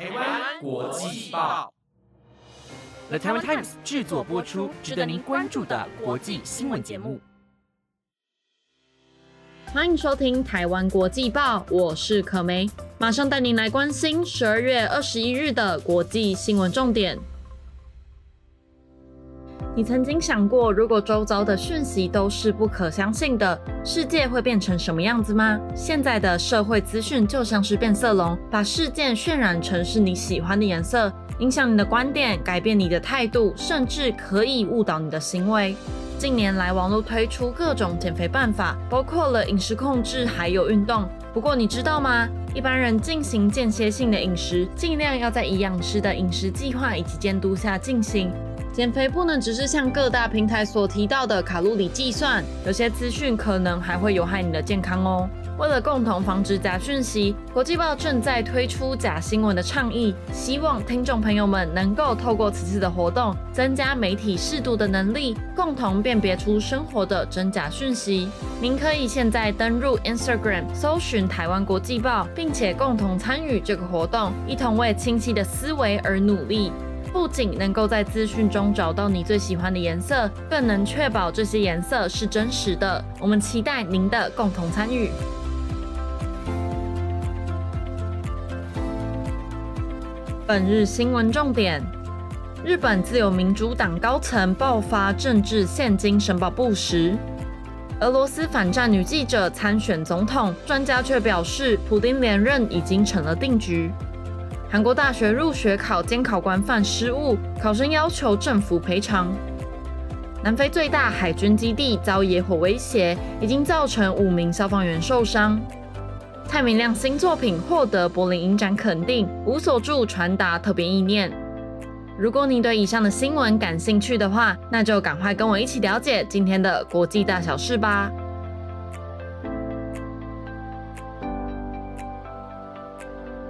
台湾国际报，The Taiwan Times 制作播出，值得您关注的国际新闻节目。欢迎收听台湾国际报，我是可梅，马上带您来关心十二月二十一日的国际新闻重点。你曾经想过，如果周遭的讯息都是不可相信的，世界会变成什么样子吗？现在的社会资讯就像是变色龙，把事件渲染成是你喜欢的颜色，影响你的观点，改变你的态度，甚至可以误导你的行为。近年来，网络推出各种减肥办法，包括了饮食控制，还有运动。不过，你知道吗？一般人进行间歇性的饮食，尽量要在营养师的饮食计划以及监督下进行。减肥不能只是像各大平台所提到的卡路里计算，有些资讯可能还会有害你的健康哦。为了共同防止假讯息，国际报正在推出假新闻的倡议，希望听众朋友们能够透过此次的活动，增加媒体适度的能力，共同辨别出生活的真假讯息。您可以现在登入 Instagram，搜寻台湾国际报，并且共同参与这个活动，一同为清晰的思维而努力。不仅能够在资讯中找到你最喜欢的颜色，更能确保这些颜色是真实的。我们期待您的共同参与。本日新闻重点：日本自由民主党高层爆发政治现金申报不实；俄罗斯反战女记者参选总统，专家却表示普丁连任已经成了定局。韩国大学入学考监考官犯失误，考生要求政府赔偿。南非最大海军基地遭野火威胁，已经造成五名消防员受伤。蔡明亮新作品获得柏林影展肯定，无所住传达特别意念。如果你对以上的新闻感兴趣的话，那就赶快跟我一起了解今天的国际大小事吧。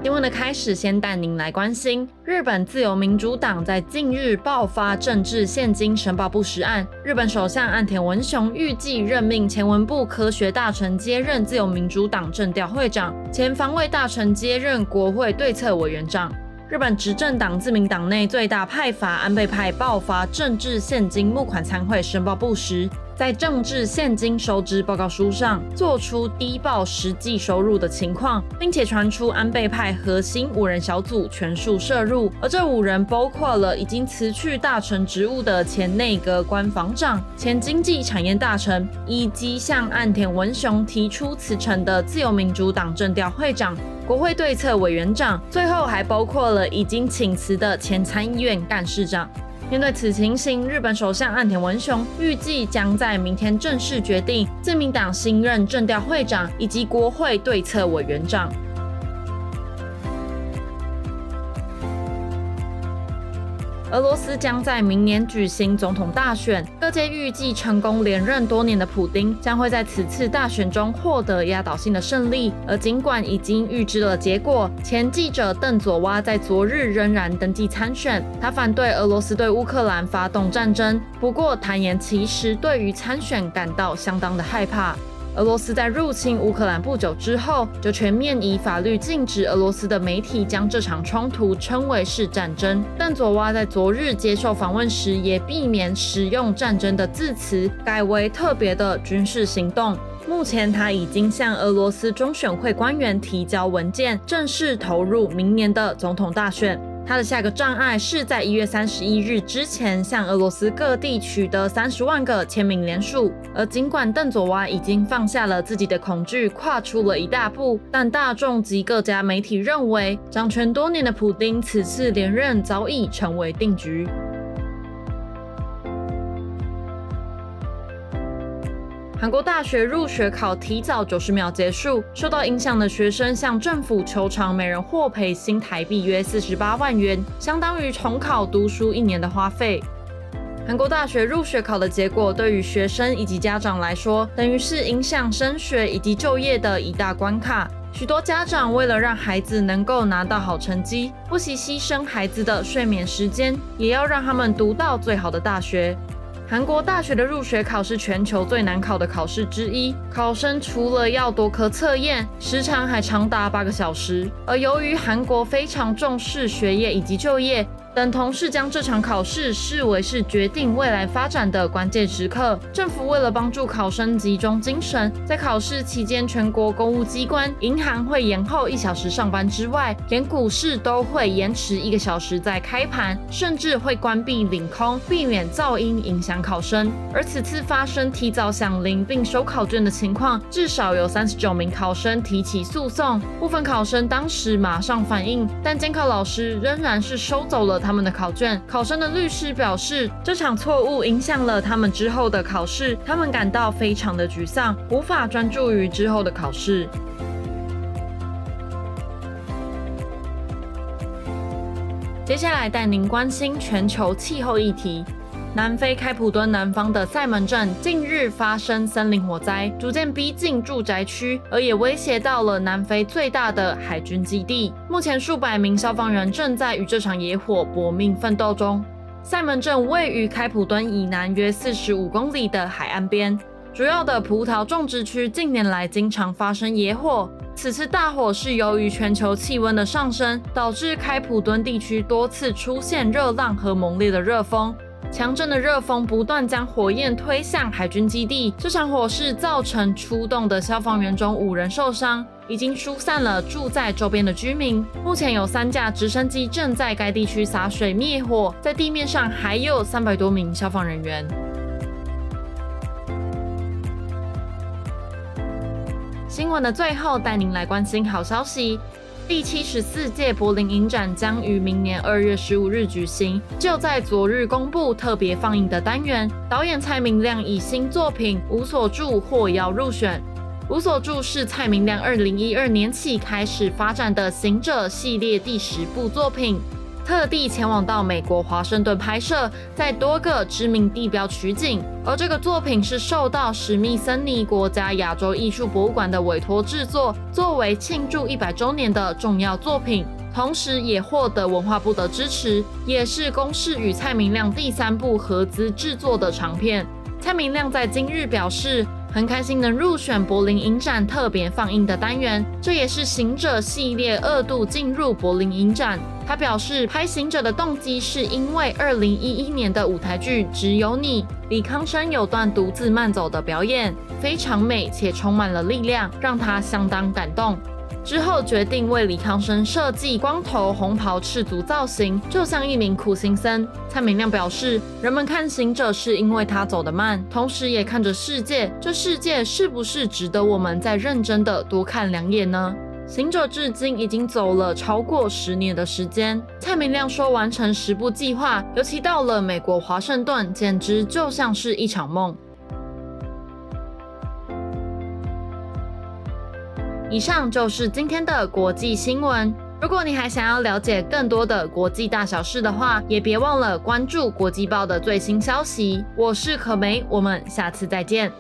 新闻的开始，先带您来关心日本自由民主党在近日爆发政治现金申报不实案。日本首相岸田文雄预计任命前文部科学大臣接任自由民主党政调会长，前防卫大臣接任国会对策委员长。日本执政党自民党内最大派阀安倍派爆发政治现金募款参会申报不实。在政治现金收支报告书上做出低报实际收入的情况，并且传出安倍派核心五人小组全数涉入，而这五人包括了已经辞去大臣职务的前内阁官房长、前经济产业大臣，以及向岸田文雄提出辞呈的自由民主党政调会长、国会对策委员长，最后还包括了已经请辞的前参议院干事长。面对此情形，日本首相岸田文雄预计将在明天正式决定自民党新任政调会长以及国会对策委员长。俄罗斯将在明年举行总统大选，各界预计成功连任多年的普丁将会在此次大选中获得压倒性的胜利。而尽管已经预知了结果，前记者邓佐娃在昨日仍然登记参选。他反对俄罗斯对乌克兰发动战争，不过坦言其实对于参选感到相当的害怕。俄罗斯在入侵乌克兰不久之后，就全面以法律禁止俄罗斯的媒体将这场冲突称为是战争。但佐娃在昨日接受访问时，也避免使用战争的字词，改为特别的军事行动。目前，他已经向俄罗斯中选会官员提交文件，正式投入明年的总统大选。他的下个障碍是在一月三十一日之前向俄罗斯各地取得三十万个签名连署。而尽管邓佐娃已经放下了自己的恐惧，跨出了一大步，但大众及各家媒体认为，掌权多年的普丁此次连任早已成为定局。韩国大学入学考提早九十秒结束，受到影响的学生向政府求偿每人获赔新台币约四十八万元，相当于重考读书一年的花费。韩国大学入学考的结果对于学生以及家长来说，等于是影响升学以及就业的一大关卡。许多家长为了让孩子能够拿到好成绩，不惜牺牲孩子的睡眠时间，也要让他们读到最好的大学。韩国大学的入学考试全球最难考的考试之一，考生除了要多科测验，时长还长达八个小时。而由于韩国非常重视学业以及就业。等同是将这场考试视为是决定未来发展的关键时刻。政府为了帮助考生集中精神，在考试期间，全国公务机关、银行会延后一小时上班之外，连股市都会延迟一个小时再开盘，甚至会关闭领空，避免噪音影响考生。而此次发生提早响铃并收考卷的情况，至少有三十九名考生提起诉讼。部分考生当时马上反应，但监考老师仍然是收走了。他们的考卷，考生的律师表示，这场错误影响了他们之后的考试，他们感到非常的沮丧，无法专注于之后的考试。接下来带您关心全球气候议题。南非开普敦南方的塞门镇近日发生森林火灾，逐渐逼近住宅区，而也威胁到了南非最大的海军基地。目前数百名消防员正在与这场野火搏命奋斗中。塞门镇位于开普敦以南约四十五公里的海岸边，主要的葡萄种植区近年来经常发生野火。此次大火是由于全球气温的上升，导致开普敦地区多次出现热浪和猛烈的热风。强震的热风不断将火焰推向海军基地，这场火势造成出动的消防员中五人受伤，已经疏散了住在周边的居民。目前有三架直升机正在该地区洒水灭火，在地面上还有三百多名消防人员。新闻的最后，带您来关心好消息。第七十四届柏林影展将于明年二月十五日举行。就在昨日公布特别放映的单元，导演蔡明亮以新作品《无所住》获邀入选。《无所住》是蔡明亮二零一二年起开始发展的行者系列第十部作品。特地前往到美国华盛顿拍摄，在多个知名地标取景。而这个作品是受到史密森尼国家亚洲艺术博物馆的委托制作，作为庆祝一百周年的重要作品，同时也获得文化部的支持，也是公视与蔡明亮第三部合资制作的长片。蔡明亮在今日表示。很开心能入选柏林影展特别放映的单元，这也是《行者》系列二度进入柏林影展。他表示，拍《行者》的动机是因为2011年的舞台剧《只有你》，李康生有段独自慢走的表演，非常美且充满了力量，让他相当感动。之后决定为李康生设计光头红袍赤足造型，就像一名苦行僧。蔡明亮表示，人们看行者是因为他走得慢，同时也看着世界，这世界是不是值得我们再认真的多看两眼呢？行者至今已经走了超过十年的时间。蔡明亮说，完成十部计划，尤其到了美国华盛顿，简直就像是一场梦。以上就是今天的国际新闻。如果你还想要了解更多的国际大小事的话，也别忘了关注国际报的最新消息。我是可梅，我们下次再见。